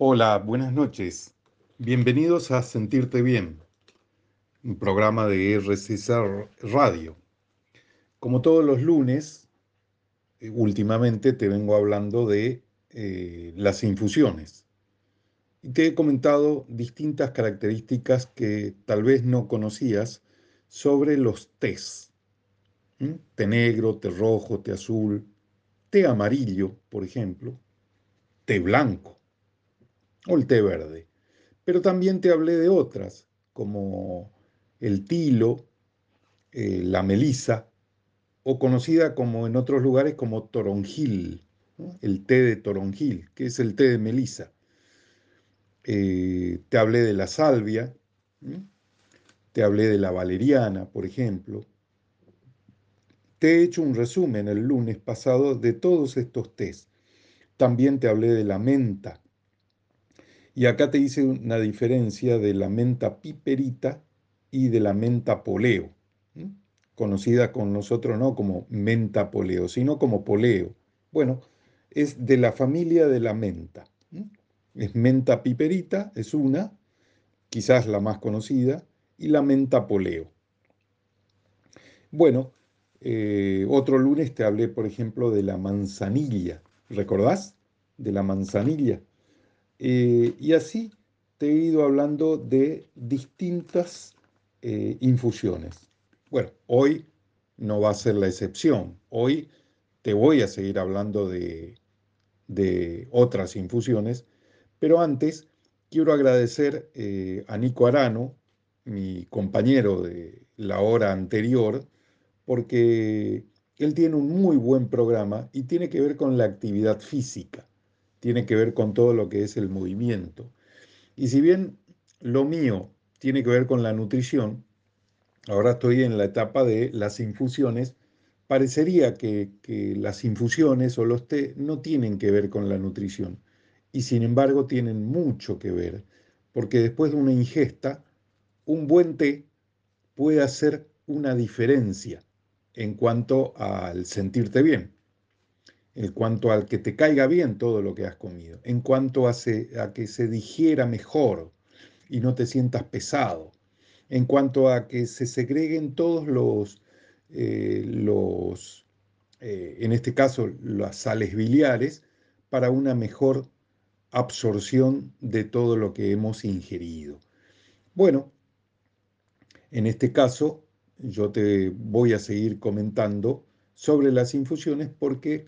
Hola, buenas noches. Bienvenidos a Sentirte Bien, un programa de RCC Radio. Como todos los lunes, eh, últimamente te vengo hablando de eh, las infusiones. Y te he comentado distintas características que tal vez no conocías sobre los tés. Té negro, té rojo, té azul, té amarillo, por ejemplo, té blanco o el té verde. Pero también te hablé de otras, como el tilo, eh, la melisa, o conocida como en otros lugares como toronjil, el té de toronjil, que es el té de melisa. Eh, te hablé de la salvia, te hablé de la valeriana, por ejemplo. Te he hecho un resumen el lunes pasado de todos estos tés. También te hablé de la menta, y acá te hice una diferencia de la menta piperita y de la menta poleo, conocida con nosotros no como menta poleo, sino como poleo. Bueno, es de la familia de la menta. Es menta piperita, es una, quizás la más conocida, y la menta poleo. Bueno, eh, otro lunes te hablé, por ejemplo, de la manzanilla. ¿Recordás? De la manzanilla. Eh, y así te he ido hablando de distintas eh, infusiones. Bueno, hoy no va a ser la excepción. Hoy te voy a seguir hablando de, otras infusiones, pero antes quiero agradecer eh, a Nico Arano, mi compañero de la hora anterior, porque él tiene un muy buen programa y tiene que ver con la actividad física tiene que ver con todo lo que es el movimiento. Y si bien lo mío tiene que ver con la nutrición, ahora estoy en la etapa de las infusiones, parecería que, las infusiones o los té no tienen que ver con la nutrición. Y sin embargo tienen mucho que ver, porque después de una ingesta, un buen té puede hacer una diferencia en cuanto al sentirte bien en cuanto al que te caiga bien todo lo que has comido, en cuanto a, que se digiera mejor y no te sientas pesado, en cuanto a que se segreguen todos los, eh, los eh, en este caso, las sales biliares, para una mejor absorción de todo lo que hemos ingerido. Bueno, en este caso, yo te voy a seguir comentando sobre las infusiones porque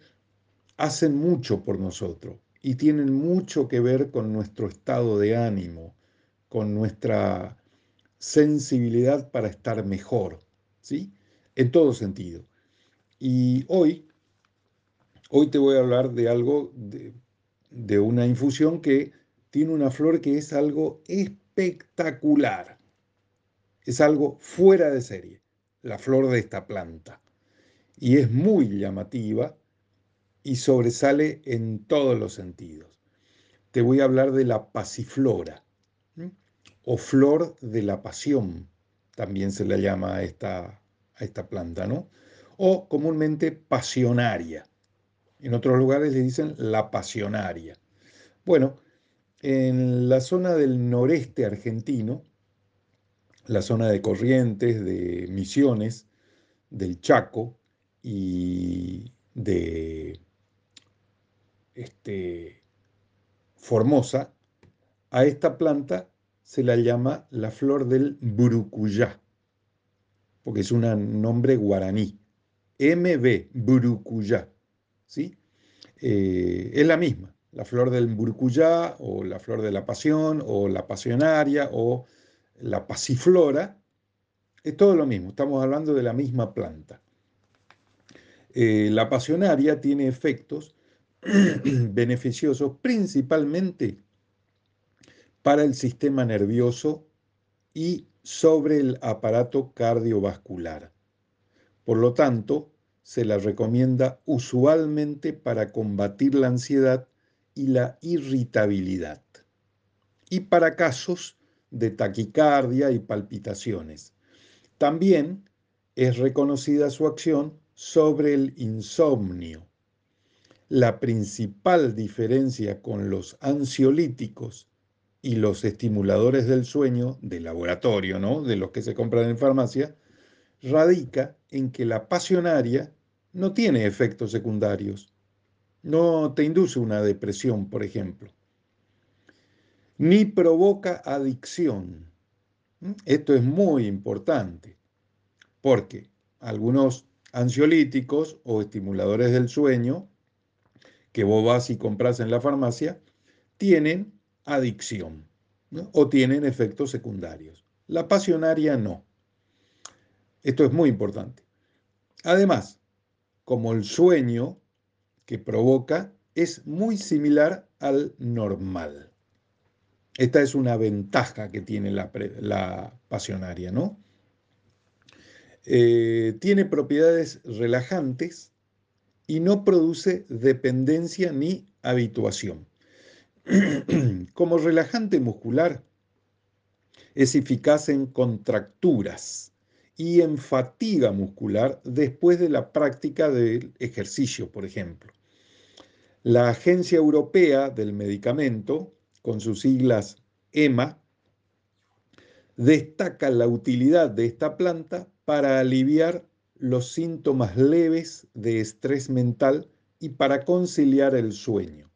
hacen mucho por nosotros y tienen mucho que ver con nuestro estado de ánimo, con nuestra sensibilidad para estar mejor, ¿sí? En todo sentido. Y hoy, hoy te voy a hablar de algo, de, de una infusión que tiene una flor que es algo espectacular. Es algo fuera de serie, la flor de esta planta. Y es muy llamativa y sobresale en todos los sentidos. Te voy a hablar de la pasiflora o flor de la pasión, también se le llama esta, a esta planta, ¿no? O comúnmente pasionaria. En otros lugares le dicen la pasionaria. Bueno, en la zona del noreste argentino, la zona de Corrientes, de Misiones, del Chaco y de este, Formosa, a esta planta se la llama la flor del burucuyá, porque es un nombre guaraní. MB, burucuyá, ¿sí? Eh, es la misma, la flor del burucuyá o la flor de la pasión o la pasionaria o la pasiflora, es todo lo mismo, estamos hablando de la misma planta. Eh, la pasionaria tiene efectos beneficiosos principalmente para el sistema nervioso y sobre el aparato cardiovascular. Por lo tanto, se la recomienda usualmente para combatir la ansiedad y la irritabilidad y para casos de taquicardia y palpitaciones. También es reconocida su acción sobre el insomnio La principal diferencia con los ansiolíticos y los estimuladores del sueño de laboratorio, ¿no? De los que se compran en farmacia, radica en que la pasionaria no tiene efectos secundarios. No te induce una depresión, por ejemplo. Ni provoca adicción. Esto es muy importante porque algunos ansiolíticos o estimuladores del sueño que vos vas y compras en la farmacia tienen adicción o tienen efectos secundarios. La pasionaria no. Esto es muy importante. Además, como el sueño que provoca es muy similar al normal. Esta es una ventaja que tiene la, pasionaria, ¿no? Eh, tiene propiedades relajantes y no produce dependencia ni habituación. Como relajante muscular, es eficaz en contracturas y en fatiga muscular después de la práctica del ejercicio, por ejemplo. La Agencia Europea del Medicamento, con sus siglas EMA, destaca la utilidad de esta planta para aliviar los síntomas leves de estrés mental y para conciliar el sueño.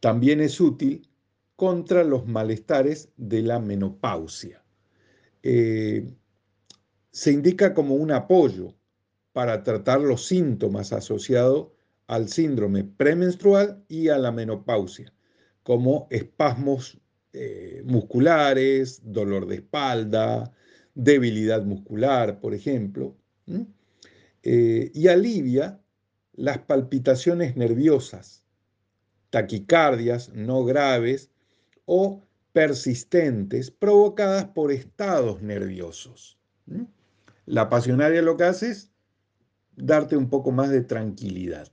También es útil contra los malestares de la menopausia. Eh, se indica como un apoyo para tratar los síntomas asociados al síndrome premenstrual y a la menopausia, como espasmos eh, musculares, dolor de espalda, debilidad muscular, por ejemplo, eh, y alivia las palpitaciones nerviosas, taquicardias no graves o persistentes provocadas por estados nerviosos. La pasionaria lo que hace es darte un poco más de tranquilidad.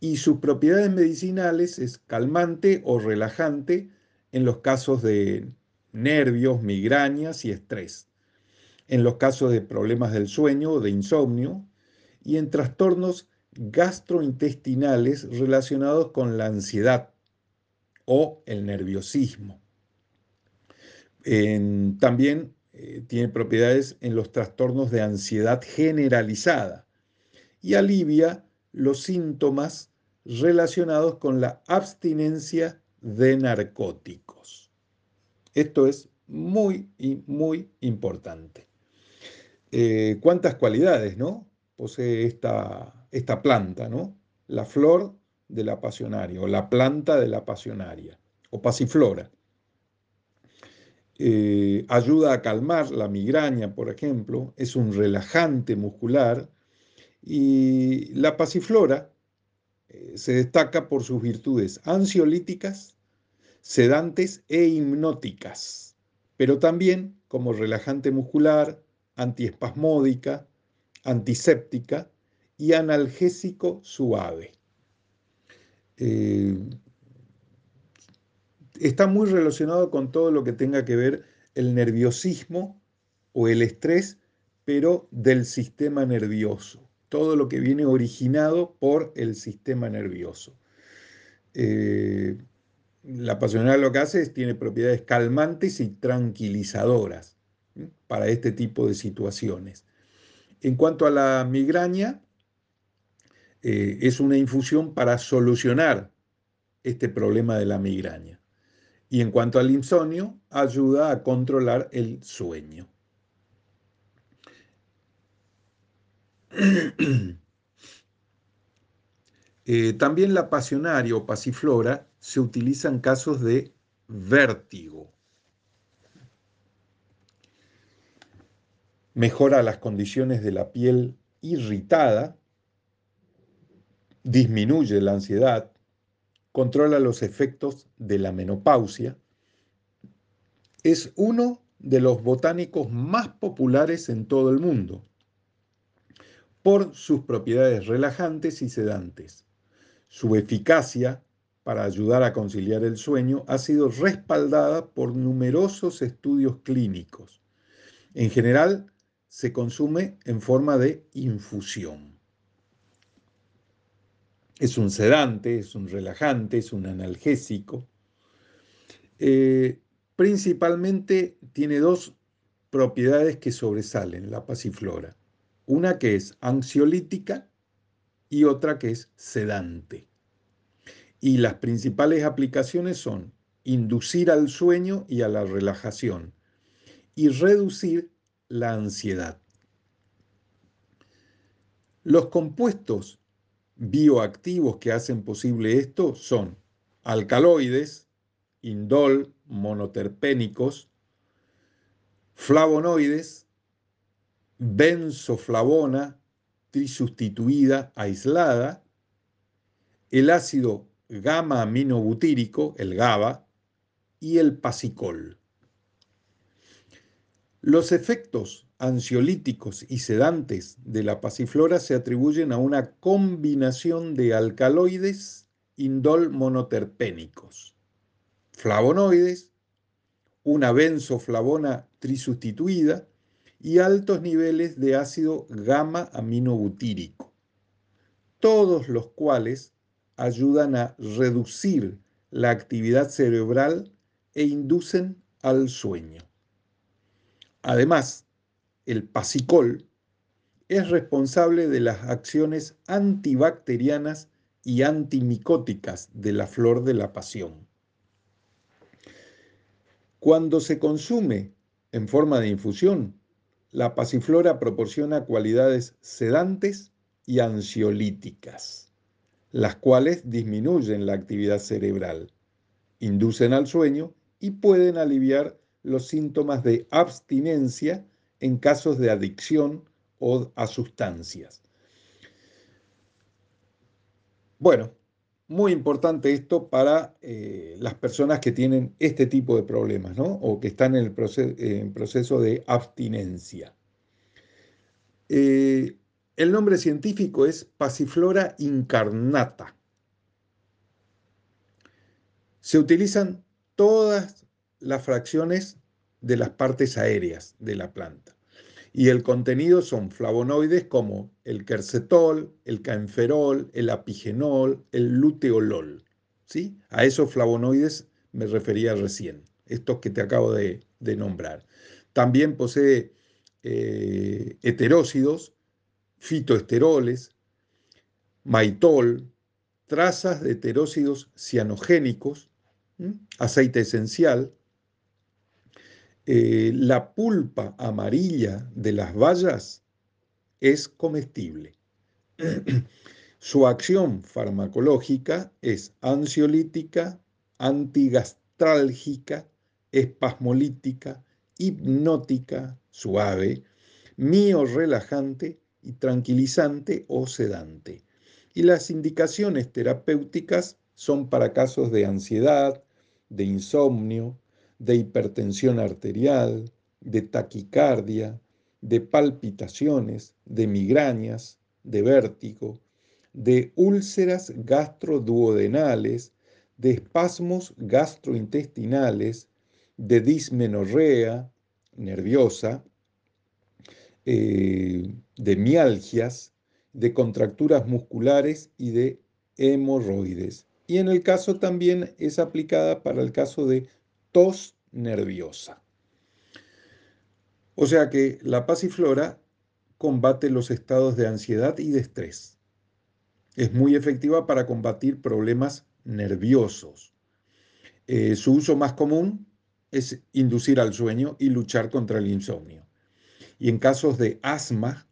Y sus propiedades medicinales es calmante o relajante en los casos de nervios, migrañas y estrés en los casos de problemas del sueño o de insomnio y en trastornos gastrointestinales relacionados con la ansiedad o el nerviosismo. también eh, tiene propiedades en los trastornos de ansiedad generalizada y alivia los síntomas relacionados con la abstinencia de narcóticos. Esto es muy y muy importante. Eh, cuántas cualidades, ¿no? Posee esta, esta planta, ¿no? La flor de la pasionaria o la planta de la pasionaria o pasiflora. Eh, ayuda a calmar la migraña, por ejemplo, es un relajante muscular y la pasiflora eh, se destaca por sus virtudes ansiolíticas, sedantes e hipnóticas, pero también como relajante muscular, antiespasmódica, antiséptica y analgésico suave. Eh, está muy relacionado con todo lo que tenga que ver el nerviosismo o el estrés, pero del sistema nervioso. Todo lo que viene originado por el sistema nervioso. Eh, la pasional lo que hace es tiene propiedades calmantes y tranquilizadoras para este tipo de situaciones. En cuanto a la migraña, eh, es una infusión para solucionar este problema de la migraña. Y en cuanto al insomnio, ayuda a controlar el sueño. Eh, también la pasionaria o pasiflora se utiliza en casos de vértigo. Mejora las condiciones de la piel irritada, disminuye la ansiedad, controla los efectos de la menopausia, es uno de los botánicos más populares en todo el mundo por sus propiedades relajantes y sedantes. Su eficacia para ayudar a conciliar el sueño ha sido respaldada por numerosos estudios clínicos. En general, se consume en forma de infusión. Es un sedante, es un relajante, es un analgésico. Eh, principalmente tiene dos propiedades que sobresalen la pasiflora. Una que es ansiolítica y otra que es sedante. Y las principales aplicaciones son inducir al sueño y a la relajación y reducir la ansiedad. Los compuestos bioactivos que hacen posible esto son alcaloides, indol, monoterpénicos, flavonoides, benzoflavona trisustituida aislada, el ácido gamma aminobutírico, el GABA, y el pasicol. Los efectos ansiolíticos y sedantes de la pasiflora se atribuyen a una combinación de alcaloides indol monoterpénicos, flavonoides, una benzoflavona trisustituida y altos niveles de ácido gamma aminobutírico, todos los cuales ayudan a reducir la actividad cerebral e inducen al sueño. Además, el pasicol es responsable de las acciones antibacterianas y antimicóticas de la flor de la pasión. Cuando se consume en forma de infusión, la pasiflora proporciona cualidades sedantes y ansiolíticas, las cuales disminuyen la actividad cerebral, inducen al sueño y pueden aliviar los síntomas de abstinencia en casos de adicción o a sustancias. Bueno, muy importante esto para eh, las personas que tienen este tipo de problemas, ¿no? O que están en el proceso, de abstinencia. Eh, el nombre científico es Passiflora incarnata. Se utilizan todas las fracciones de las partes aéreas de la planta. Y el contenido son flavonoides como el quercetol, el caenferol, el apigenol, el luteolol. ¿sí? A esos flavonoides me refería recién, estos que te acabo de, nombrar. También posee eh, heterócidos, fitoesteroles, maitol, trazas de heterócidos cianogénicos, aceite esencial, eh, la pulpa amarilla de las bayas es comestible. Su acción farmacológica es ansiolítica, antigastrálgica, espasmolítica, hipnótica, suave, miorrelajante y tranquilizante o sedante. Y las indicaciones terapéuticas son para casos de ansiedad, de insomnio, de hipertensión arterial, de taquicardia, de palpitaciones, de migrañas, de vértigo, de úlceras gastroduodenales, de espasmos gastrointestinales, de dismenorrea nerviosa, eh, de mialgias, de contracturas musculares y de hemorroides. Y en el caso también es aplicada para el caso de tos nerviosa. O sea que la pasiflora combate los estados de ansiedad y de estrés. Es muy efectiva para combatir problemas nerviosos. Eh, su uso más común es inducir al sueño y luchar contra el insomnio. Y en casos de asma,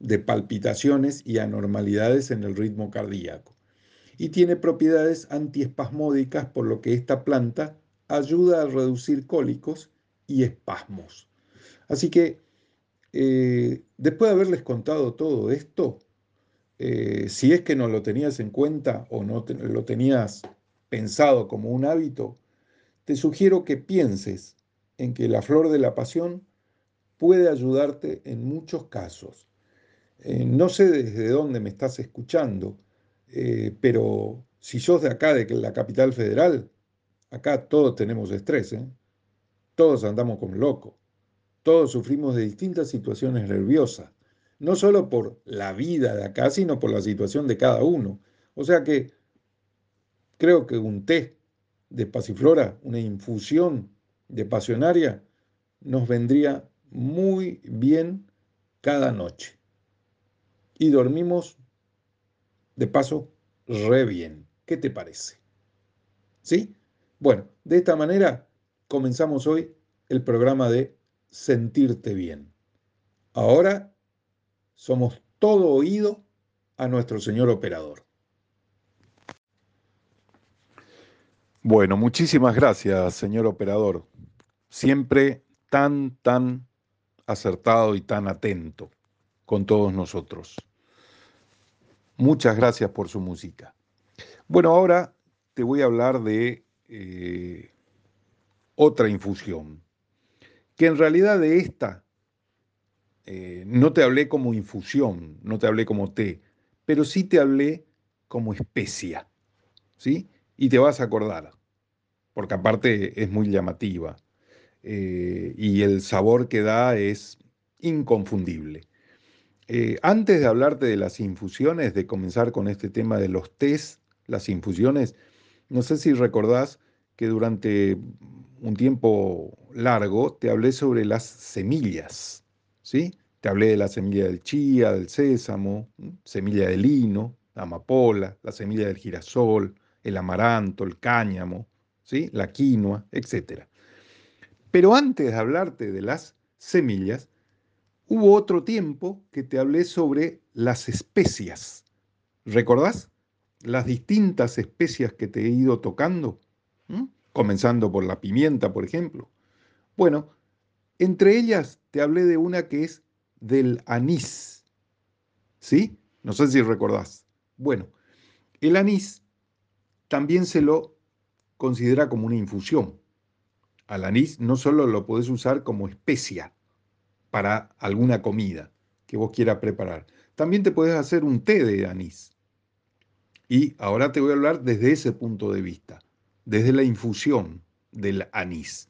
de palpitaciones y anormalidades en el ritmo cardíaco. Y tiene propiedades antiespasmódicas, por lo que esta planta ayuda a reducir cólicos y espasmos. Así que, eh, después de haberles contado todo esto, eh, si es que no lo tenías en cuenta o no lo tenías pensado como un hábito, te sugiero que pienses en que la flor de la pasión puede ayudarte en muchos casos. Eh, no sé desde dónde me estás escuchando, pero si sos de acá, de la capital federal, Acá todos tenemos estrés, ¿eh? todos andamos como locos, todos sufrimos de distintas situaciones nerviosas, no solo por la vida de acá, sino por la situación de cada uno. O sea que creo que un té de pasiflora, una infusión de pasionaria, nos vendría muy bien cada noche. Y dormimos, de paso, re bien. ¿Qué te parece? ¿Sí? Bueno, de esta manera comenzamos hoy el programa de Sentirte Bien. Ahora somos todo oído a nuestro señor operador. Bueno, muchísimas gracias, señor operador. Siempre tan, tan acertado y tan atento con todos nosotros. Muchas gracias por su música. Bueno, ahora te voy a hablar de eh, otra infusión, que en realidad de esta eh, no te hablé como infusión, no te hablé como té, pero sí te hablé como especia, ¿sí? Y te vas a acordar, porque aparte es muy llamativa eh, y el sabor que da es inconfundible. Antes de hablarte de las infusiones, de comenzar con este tema de los tés, las infusiones, no sé si recordás que durante un tiempo largo te hablé sobre las semillas, ¿sí? Te hablé de la semilla del chía, del sésamo, semilla de lino, la amapola, la semilla del girasol, el amaranto, el cáñamo, ¿sí? la quinoa, etc. Pero antes de hablarte de las semillas, hubo otro tiempo que te hablé sobre las especias. ¿Recordás? Las distintas especias que te he ido tocando, comenzando por la pimienta, por ejemplo. Bueno, entre ellas te hablé de una que es del anís. ¿Sí? No sé si recordás. Bueno, el anís también se lo considera como una infusión. Al anís no solo lo podés usar como especia, para alguna comida que vos quieras preparar. También te puedes hacer un té de anís. Y ahora te voy a hablar desde ese punto de vista, desde la infusión del anís.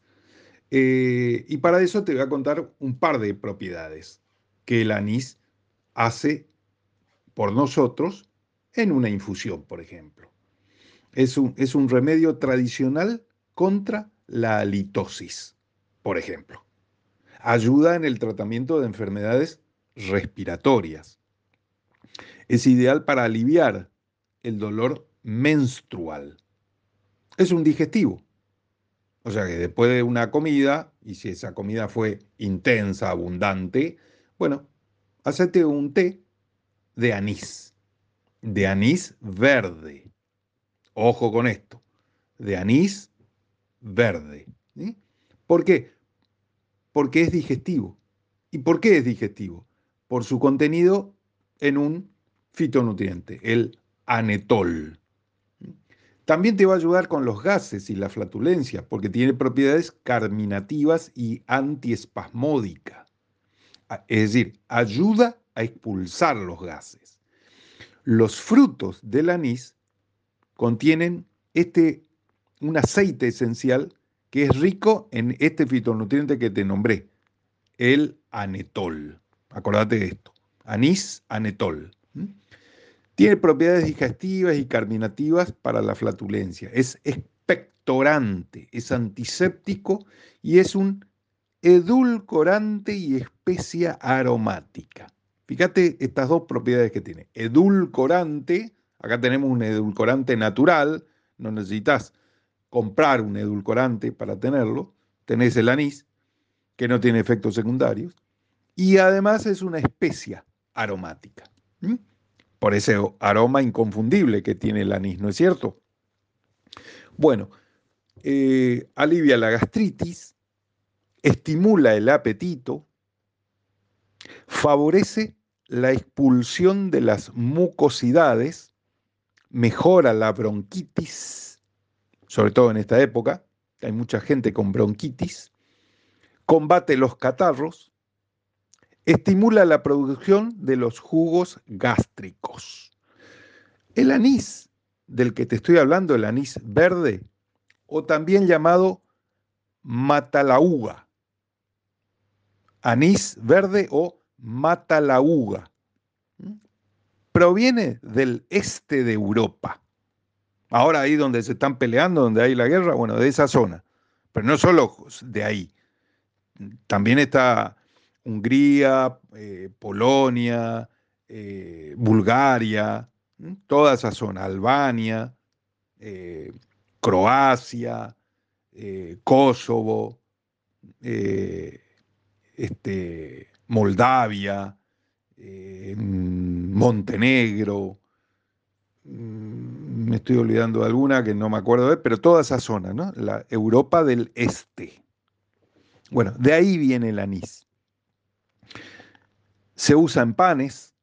Eh, y para eso te voy a contar un par de propiedades que el anís hace por nosotros en una infusión, por ejemplo. Es un, es un remedio tradicional contra la halitosis, por ejemplo ayuda en el tratamiento de enfermedades respiratorias. Es ideal para aliviar el dolor menstrual. Es un digestivo. O sea que después de una comida, y si esa comida fue intensa, abundante, bueno, hacete un té de anís, de anís verde. Ojo con esto, de anís verde. ¿Por qué? porque es digestivo. ¿Y por qué es digestivo? Por su contenido en un fitonutriente, el anetol. También te va a ayudar con los gases y la flatulencia, porque tiene propiedades carminativas y antiespasmódicas. Es decir, ayuda a expulsar los gases. Los frutos del anís contienen este, un aceite esencial que es rico en este fitonutriente que te nombré, el anetol. Acordate de esto, anís anetol. Tiene propiedades digestivas y carminativas para la flatulencia. Es expectorante, es antiséptico y es un edulcorante y especia aromática. Fíjate estas dos propiedades que tiene. Edulcorante, acá tenemos un edulcorante natural, no necesitas comprar un edulcorante para tenerlo, tenés el anís, que no tiene efectos secundarios, y además es una especia aromática. Por ese aroma inconfundible que tiene el anís, ¿no es cierto? Bueno, eh, alivia la gastritis, estimula el apetito, favorece la expulsión de las mucosidades, mejora la bronquitis, sobre todo en esta época, hay mucha gente con bronquitis, combate los catarros, estimula la producción de los jugos gástricos. El anís del que te estoy hablando, el anís verde, o también llamado matalauga, anís verde o matalauga. proviene del este de Europa. Ahora ahí donde se están peleando, donde hay la guerra, bueno, de esa zona. Pero no solo de ahí. También está Hungría, eh, Polonia, eh, Bulgaria, toda esa zona, Albania, eh, Croacia, Kosovo, este, Moldavia, Montenegro, mm, me estoy olvidando de alguna que no me acuerdo de, pero toda esa zona. La Europa del Este. Bueno, de ahí viene el anís. Se usa en panes,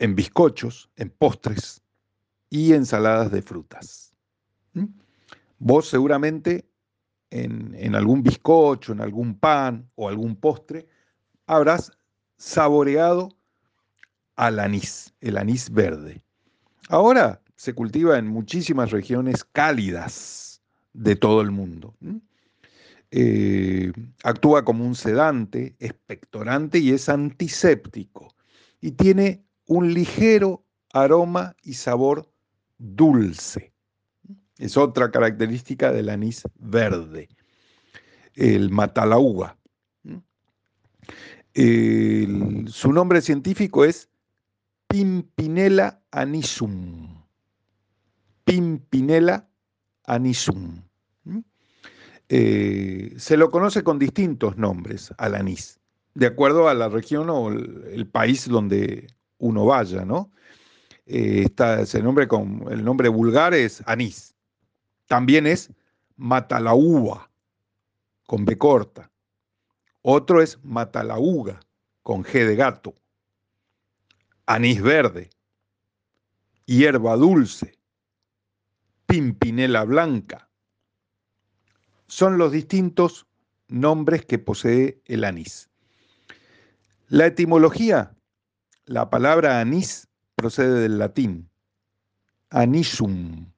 en bizcochos, en postres y ensaladas de frutas. ¿Mm? Vos seguramente en, en, algún bizcocho, en algún pan o algún postre, habrás saboreado al anís, el anís verde. Ahora se cultiva en muchísimas regiones cálidas de todo el mundo. Eh, actúa como un sedante, expectorante y es antiséptico. Y tiene un ligero aroma y sabor dulce. Es otra característica del anís verde, el matalauga. su nombre científico es Pimpinella anisum. Pimpinella anisum. Eh, se lo conoce con distintos nombres al anís, de acuerdo a la región o el, país donde uno vaya, ¿no? Eh, ese nombre con el nombre vulgar es anís. También es matalauga, con B corta. Otro es matalauga, con G de gato. Anís verde, hierba dulce, pimpinela blanca, son los distintos nombres que posee el anís. La etimología, la palabra anís procede del latín, anisum,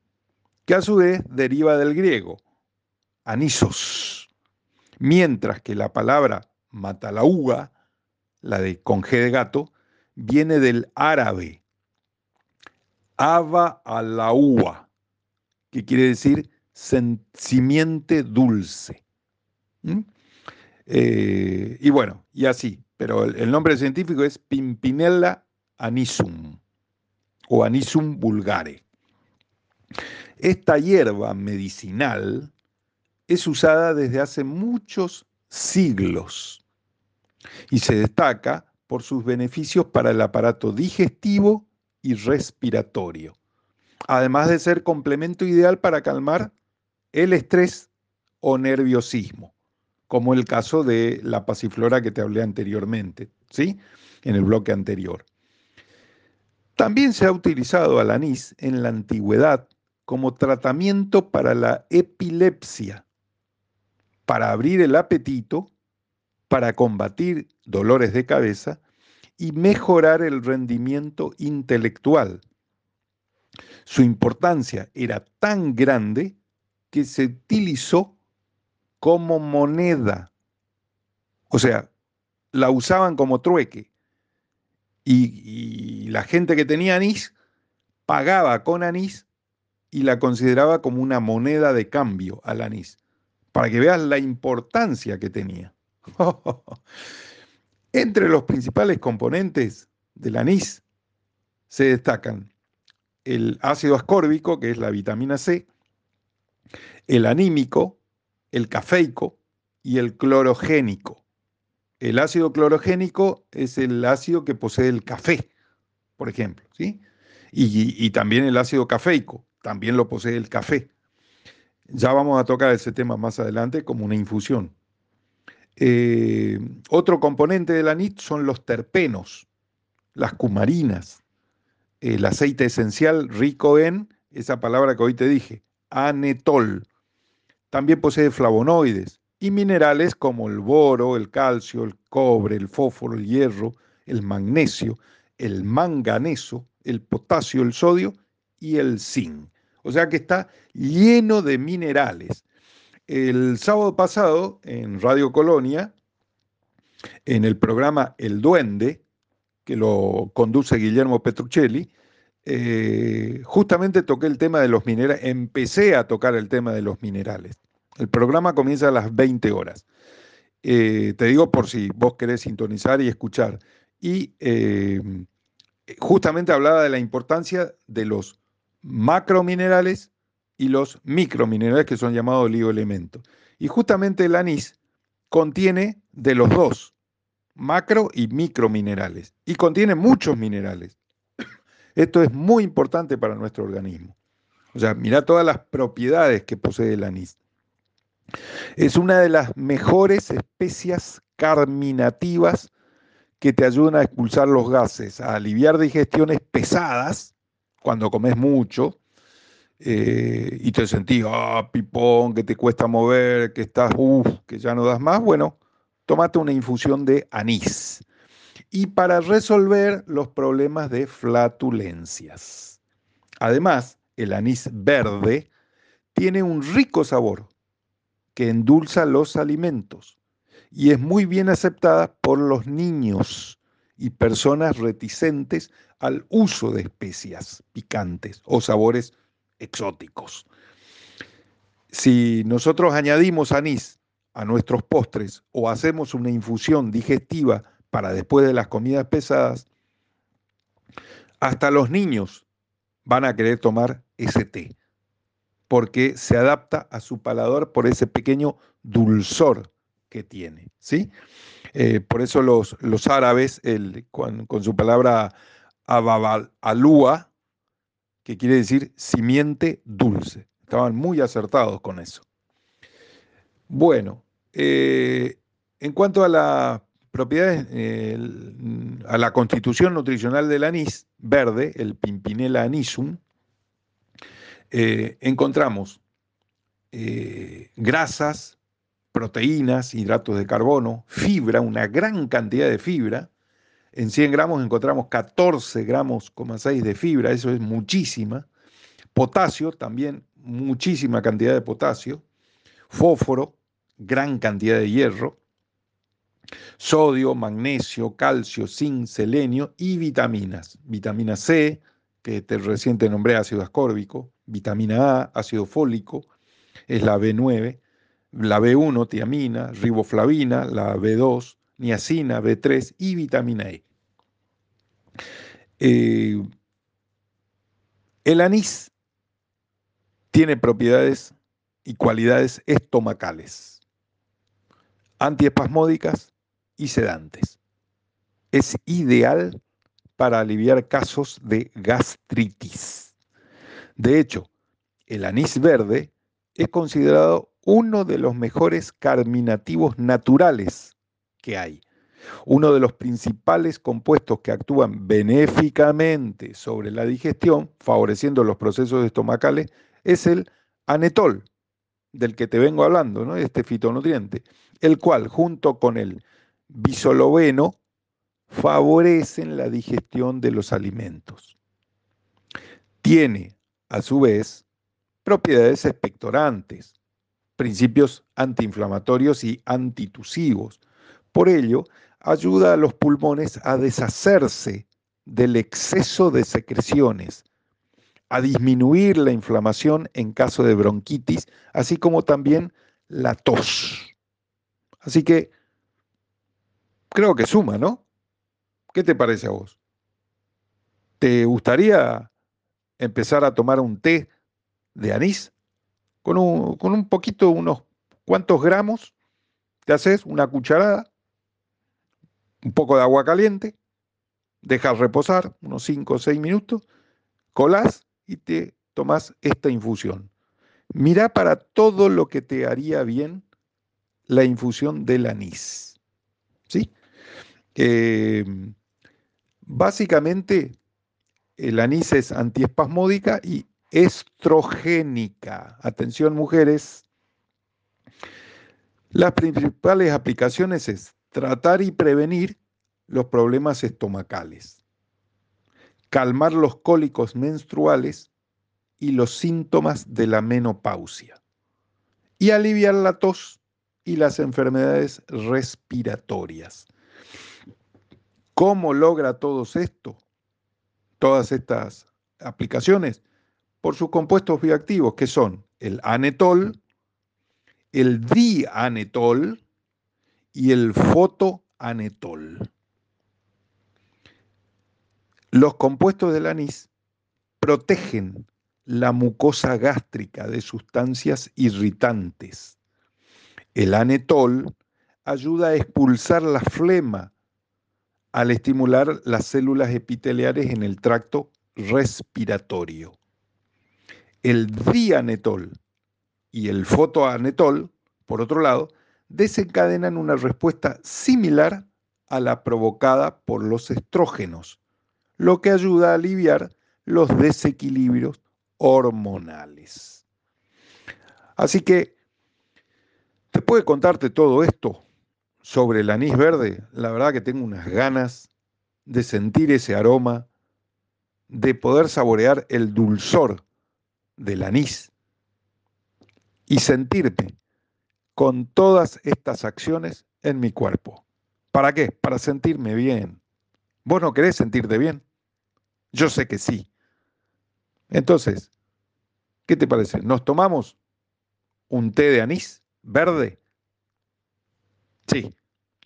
que a su vez deriva del griego, anisos, mientras que la palabra matalauga, la de con G de gato, viene del árabe, ava alaúa, que quiere decir simiente dulce. ¿Mm? Eh, y bueno, y así, pero el, nombre científico es Pimpinella anisum o Anisum vulgare. Esta hierba medicinal es usada desde hace muchos siglos y se destaca por sus beneficios para el aparato digestivo y respiratorio, además de ser complemento ideal para calmar el estrés o nerviosismo, como el caso de la pasiflora que te hablé anteriormente, ¿sí? En el bloque anterior. También se ha utilizado al anís en la antigüedad como tratamiento para la epilepsia, para abrir el apetito, para combatir dolores de cabeza y mejorar el rendimiento intelectual. Su importancia era tan grande que se utilizó como moneda. O sea, la usaban como trueque. Y, la gente que tenía anís pagaba con anís y la consideraba como una moneda de cambio al anís, para que veas la importancia que tenía. Entre los principales componentes del anís se destacan el ácido ascórbico, que es la vitamina C, el anímico, el cafeico y el clorogénico. El ácido clorogénico es el ácido que posee el café, por ejemplo, ¿sí? Y, también el ácido cafeico, también lo posee el café. Ya vamos a tocar ese tema más adelante como una infusión. Eh, otro componente del anís son los terpenos, las cumarinas, el aceite esencial rico en, esa palabra que hoy te dije, anetol. También posee flavonoides y minerales como el boro, el calcio, el cobre, el fósforo, el hierro, el magnesio, el manganeso, el potasio, el sodio y el zinc. O sea que está lleno de minerales. El sábado pasado en Radio Colonia, en el programa El Duende, que lo conduce Guillermo Petruccelli, eh, justamente toqué el tema de los minerales, empecé a tocar el tema de los minerales. El programa comienza a las 20 horas. Eh, te digo por si vos querés sintonizar y escuchar. Y eh, justamente hablaba de la importancia de los macrominerales y los microminerales que son llamados oligoelementos. Y justamente el anís contiene de los dos, macro y microminerales, y contiene muchos minerales. Esto es muy importante para nuestro organismo. O sea, mira todas las propiedades que posee el anís. Es una de las mejores especias carminativas que te ayudan a expulsar los gases, a aliviar digestiones pesadas cuando comes mucho eh, y te sentís, ah, pipón, que te cuesta mover, que estás, uff, que ya no das más. Bueno, tómate una infusión de anís. Y para resolver los problemas de flatulencias. Además, el anís verde tiene un rico sabor que endulza los alimentos y es muy bien aceptada por los niños y personas reticentes al uso de especias picantes o sabores exóticos. Si nosotros añadimos anís a nuestros postres o hacemos una infusión digestiva para después de las comidas pesadas, hasta los niños van a querer tomar ese té porque se adapta a su paladar por ese pequeño dulzor que tiene, ¿sí? Eh, por eso los, los árabes, con, su palabra ababalúa, que quiere decir simiente dulce, estaban muy acertados con eso. Bueno, eh, en cuanto a la propiedades, a la constitución nutricional del anís verde, el Pimpinella anisum, eh, encontramos eh, grasas, proteínas, hidratos de carbono, fibra, una gran cantidad de fibra. En 100 gramos encontramos 14 gramos, 6 de fibra, eso es muchísima. Potasio, también muchísima cantidad de potasio. Fósforo, gran cantidad de hierro. Sodio, magnesio, calcio, zinc, selenio y vitaminas. Vitamina C, que te recién te nombré ácido ascórbico, vitamina A, ácido fólico, es la B9, la B1, tiamina, riboflavina, la B2, niacina, B3 y vitamina E. Eh, el anís tiene propiedades y cualidades estomacales, antiespasmódicas y sedantes. Es ideal para aliviar casos de gastritis. De hecho, el anís verde es considerado uno de los mejores carminativos naturales que hay. Uno de los principales compuestos que actúan benéficamente sobre la digestión, favoreciendo los procesos estomacales, es el anetol, del que te vengo hablando, ¿no? este fitonutriente, el cual junto con el bisoloveno favorecen la digestión de los alimentos. Tiene, a su vez, propiedades expectorantes, principios antiinflamatorios y antitusivos. Por ello, ayuda a los pulmones a deshacerse del exceso de secreciones, a disminuir la inflamación en caso de bronquitis, así como también la tos. Así que creo que suma, ¿no? ¿Qué te parece a vos? ¿Te gustaría empezar a tomar un té de anís? Con un, con un poquito, unos cuantos gramos, te haces una cucharada, un poco de agua caliente, dejas reposar unos 5 o 6 minutos, colás y te tomas esta infusión. Mira para todo lo que te haría bien la infusión del anís. ¿Sí? Eh, Básicamente, el anís es antiespasmódica y estrogénica. Atención mujeres. Las principales aplicaciones es tratar y prevenir los problemas estomacales, calmar los cólicos menstruales y los síntomas de la menopausia y aliviar la tos y las enfermedades respiratorias. ¿Cómo logra todo esto? Todas estas aplicaciones por sus compuestos bioactivos, que son el anetol, el dianetol y el fotoanetol. Los compuestos del anís protegen la mucosa gástrica de sustancias irritantes. El anetol ayuda a expulsar la flema al estimular las células epiteliares en el tracto respiratorio. El dianetol y el fotoanetol, por otro lado, desencadenan una respuesta similar a la provocada por los estrógenos, lo que ayuda a aliviar los desequilibrios hormonales. Así que, después de contarte todo esto sobre el anís verde, la verdad que tengo unas ganas de sentir ese aroma, de poder saborear el dulzor del anís y sentirme con todas estas acciones en mi cuerpo. ¿Para qué? Para sentirme bien. ¿Vos no querés sentirte bien? Yo sé que sí. Entonces, ¿qué te parece? ¿Nos tomamos un té de anís verde? Sí,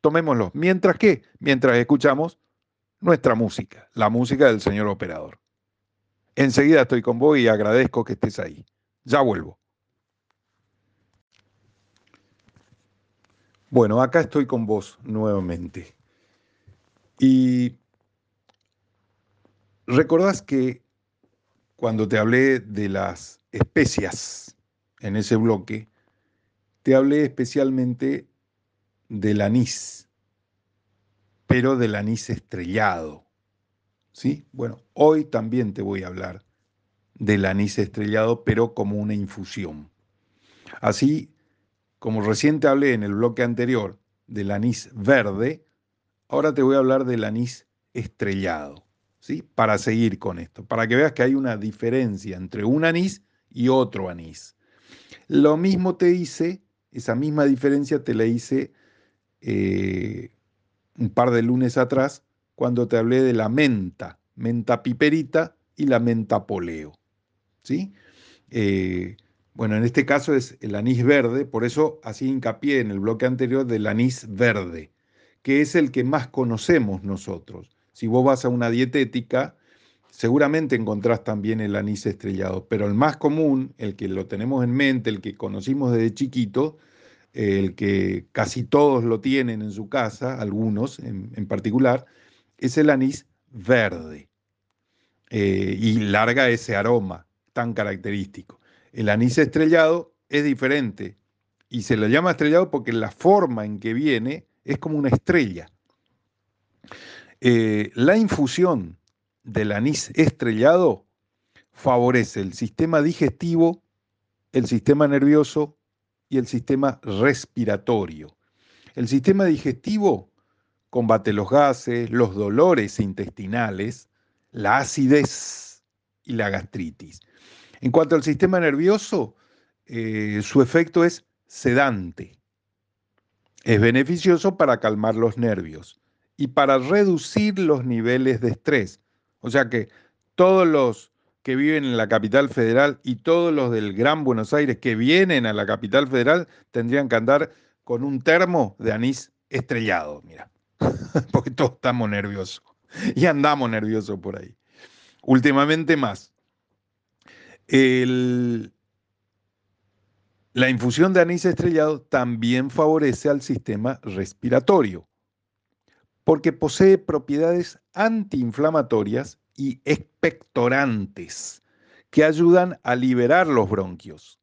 tomémoslo. ¿Mientras qué? Mientras escuchamos nuestra música, la música del señor operador. Enseguida estoy con vos y agradezco que estés ahí. Ya vuelvo. Bueno, acá estoy con vos nuevamente. Y recordás que cuando te hablé de las especias en ese bloque, te hablé especialmente del anís, pero del anís estrellado. ¿Sí? Bueno, hoy también te voy a hablar del anís estrellado, pero como una infusión. Así como recién te hablé en el bloque anterior del anís verde, ahora te voy a hablar del anís estrellado, ¿sí? Para seguir con esto, para que veas que hay una diferencia entre un anís y otro anís. Lo mismo te hice, esa misma diferencia te la hice eh, un par de lunes atrás cuando te hablé de la menta, menta piperita y la menta poleo, ¿sí? Eh, bueno, en este caso es el anís verde, por eso así hincapié en el bloque anterior del anís verde, que es el que más conocemos nosotros. Si vos vas a una dietética, seguramente encontrás también el anís estrellado, pero el más común, el que lo tenemos en mente, el que conocimos desde chiquito, el que casi todos lo tienen en su casa, algunos en, particular, es el anís verde. Eh, y larga ese aroma tan característico. El anís estrellado es diferente y se lo llama estrellado porque la forma en que viene es como una estrella. Eh, la infusión del anís estrellado favorece el sistema digestivo, el sistema nervioso y el sistema respiratorio. El sistema digestivo combate los gases, los dolores intestinales, la acidez y la gastritis. En cuanto al sistema nervioso, eh, su efecto es sedante. Es beneficioso para calmar los nervios y para reducir los niveles de estrés. O sea que todos los que viven en la capital federal y todos los del Gran Buenos Aires que vienen a la capital federal tendrían que andar con un termo de anís estrellado, mira, porque todos estamos nerviosos. Y andamos nerviosos por ahí. Últimamente más. La infusión de anís estrellado también favorece al sistema respiratorio porque posee propiedades antiinflamatorias y expectorantes que ayudan a liberar los bronquios,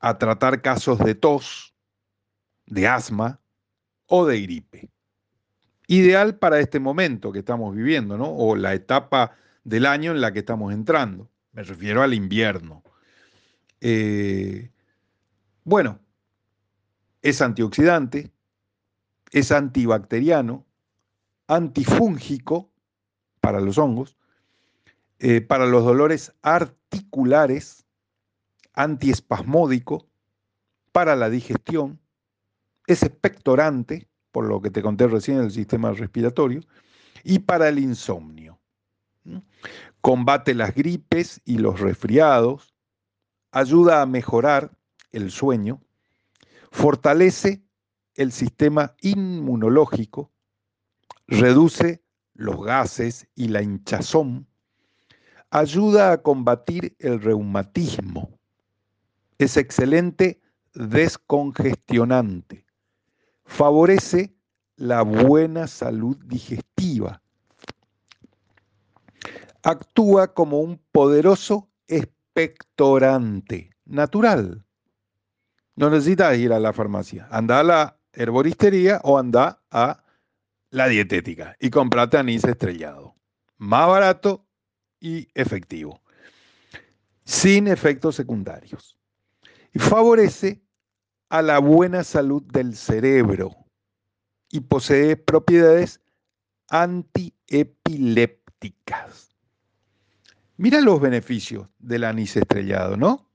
a tratar casos de tos, de asma o de gripe. Ideal para este momento que estamos viviendo, ¿no? O la etapa del año en la que estamos entrando. Me refiero al invierno. Eh, bueno, es antioxidante, es antibacteriano, antifúngico para los hongos, eh, para los dolores articulares, antiespasmódico, para la digestión, es expectorante, por lo que te conté recién, el sistema respiratorio, y para el insomnio. Combate las gripes y los resfriados, ayuda a mejorar el sueño, fortalece el sistema inmunológico, reduce los gases y la hinchazón, ayuda a combatir el reumatismo, es excelente descongestionante, favorece la buena salud digestiva, actúa como un poderoso expectorante natural. No necesitas ir a la farmacia, anda a la herboristería o anda a la dietética y comprate anís estrellado. Más barato y efectivo, sin efectos secundarios. Y favorece a la buena salud del cerebro y posee propiedades antiepilépticas. Mira los beneficios del anís estrellado, ¿no?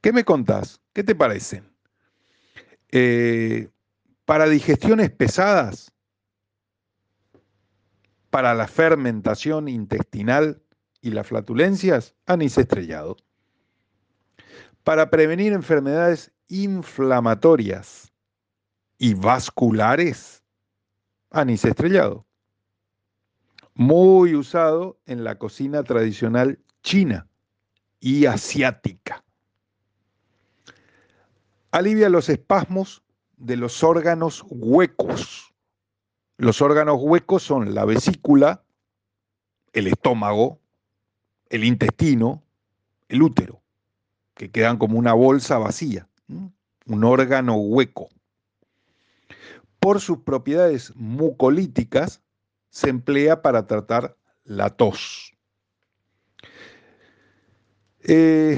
¿Qué me contás? ¿Qué te parecen? Eh, para digestiones pesadas, para la fermentación intestinal y las flatulencias, anís estrellado. Para prevenir enfermedades inflamatorias y vasculares, anís estrellado. Muy usado en la cocina tradicional china y asiática. Alivia los espasmos de los órganos huecos los órganos huecos son la vesícula, el estómago, el intestino, el útero, que quedan como una bolsa vacía, un órgano hueco. Por sus propiedades mucolíticas, se emplea para tratar la tos. Eh,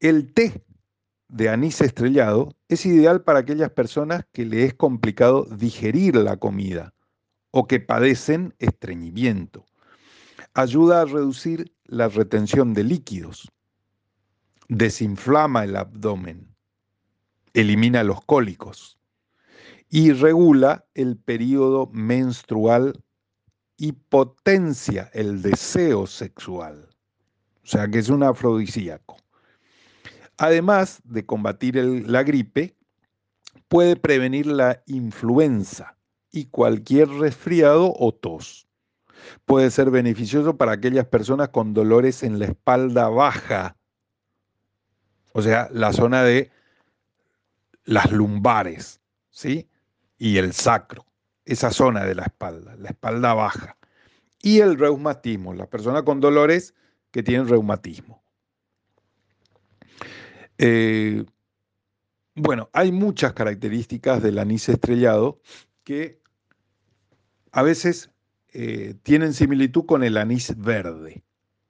el té de anís estrellado es ideal para aquellas personas que le es complicado digerir la comida o que padecen estreñimiento. Ayuda a reducir la retención de líquidos, desinflama el abdomen, elimina los cólicos y regula el periodo menstrual y potencia el deseo sexual. O sea que es un afrodisíaco. Además de combatir la gripe, puede prevenir la influenza y cualquier resfriado o tos. Puede ser beneficioso para aquellas personas con dolores en la espalda baja, o sea, la zona de las lumbares, ¿sí? Y el sacro, esa zona de la espalda, la espalda baja. Y el reumatismo, las personas con dolores que tienen reumatismo. Eh, bueno, hay muchas características del anís estrellado que a veces eh, tienen similitud con el anís verde,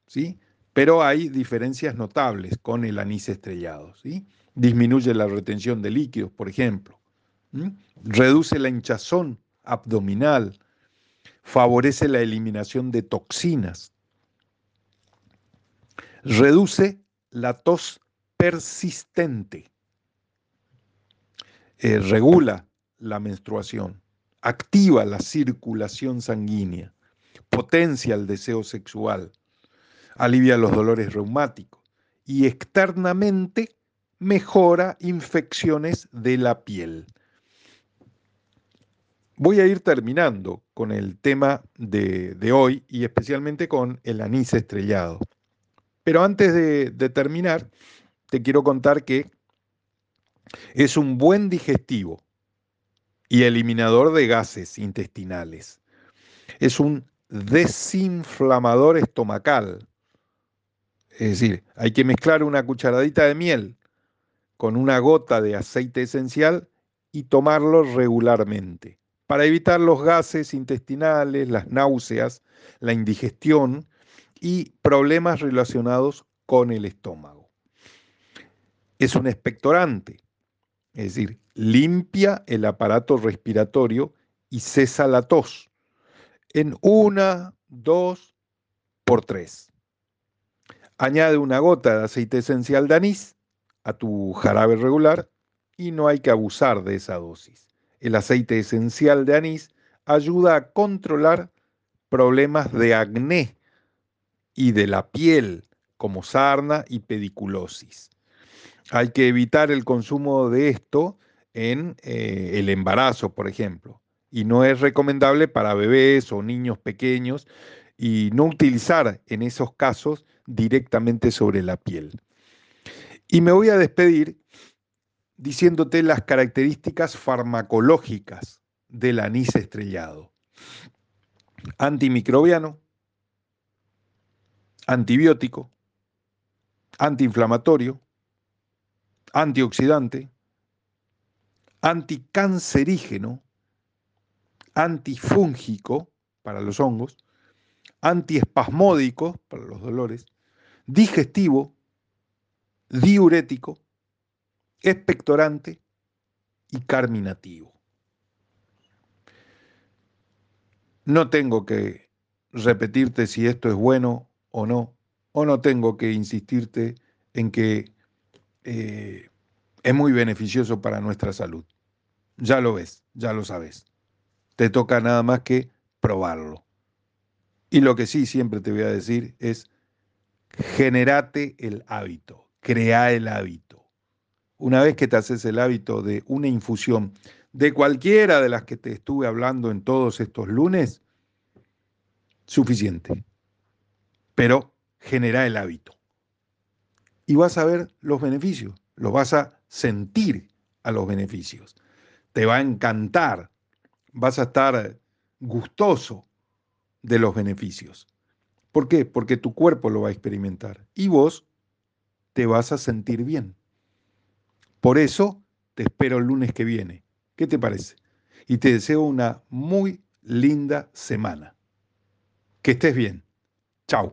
¿sí? Pero hay diferencias notables con el anís estrellado, ¿sí? Disminuye la retención de líquidos, por ejemplo. Reduce la hinchazón abdominal. Favorece la eliminación de toxinas. Reduce la tos persistente. Eh, regula la menstruación, activa la circulación sanguínea, potencia el deseo sexual, alivia los dolores reumáticos y externamente mejora infecciones de la piel. Voy a ir terminando con el tema de, hoy y especialmente con el anís estrellado. Pero antes de terminar, te quiero contar que es un buen digestivo y eliminador de gases intestinales. Es un desinflamador estomacal. Es decir, hay que mezclar una cucharadita de miel con una gota de aceite esencial y tomarlo regularmente para evitar los gases intestinales, las náuseas, la indigestión y problemas relacionados con el estómago es un expectorante, es decir, limpia el aparato respiratorio y cesa la tos en una, dos por tres. Añade una gota de aceite esencial de anís a tu jarabe regular y no hay que abusar de esa dosis. El aceite esencial de anís ayuda a controlar problemas de acné y de la piel, como sarna y pediculosis. Hay que evitar el consumo de esto en eh, el embarazo, por ejemplo, y no es recomendable para bebés o niños pequeños y no utilizar en esos casos directamente sobre la piel. Y me voy a despedir diciéndote las características farmacológicas del anís estrellado. Antimicrobiano, antibiótico, antiinflamatorio, antioxidante, anticancerígeno, antifúngico para los hongos, antiespasmódico para los dolores, digestivo, diurético, expectorante y carminativo. No tengo que repetirte si esto es bueno o no, o no tengo que insistirte en que eh, es muy beneficioso para nuestra salud. Ya lo ves, ya lo sabes. Te toca nada más que probarlo. Y lo que sí siempre te voy a decir es, generate el hábito, crea el hábito. Una vez que te haces el hábito de una infusión de cualquiera de las que te estuve hablando en todos estos lunes, suficiente. Pero genera el hábito. Y vas a ver los beneficios, los vas a sentir a los beneficios. Te va a encantar, vas a estar gustoso de los beneficios. ¿Por qué? Porque tu cuerpo lo va a experimentar y vos te vas a sentir bien. Por eso te espero el lunes que viene. ¿Qué te parece? Y te deseo una muy linda semana. Que estés bien. Chao.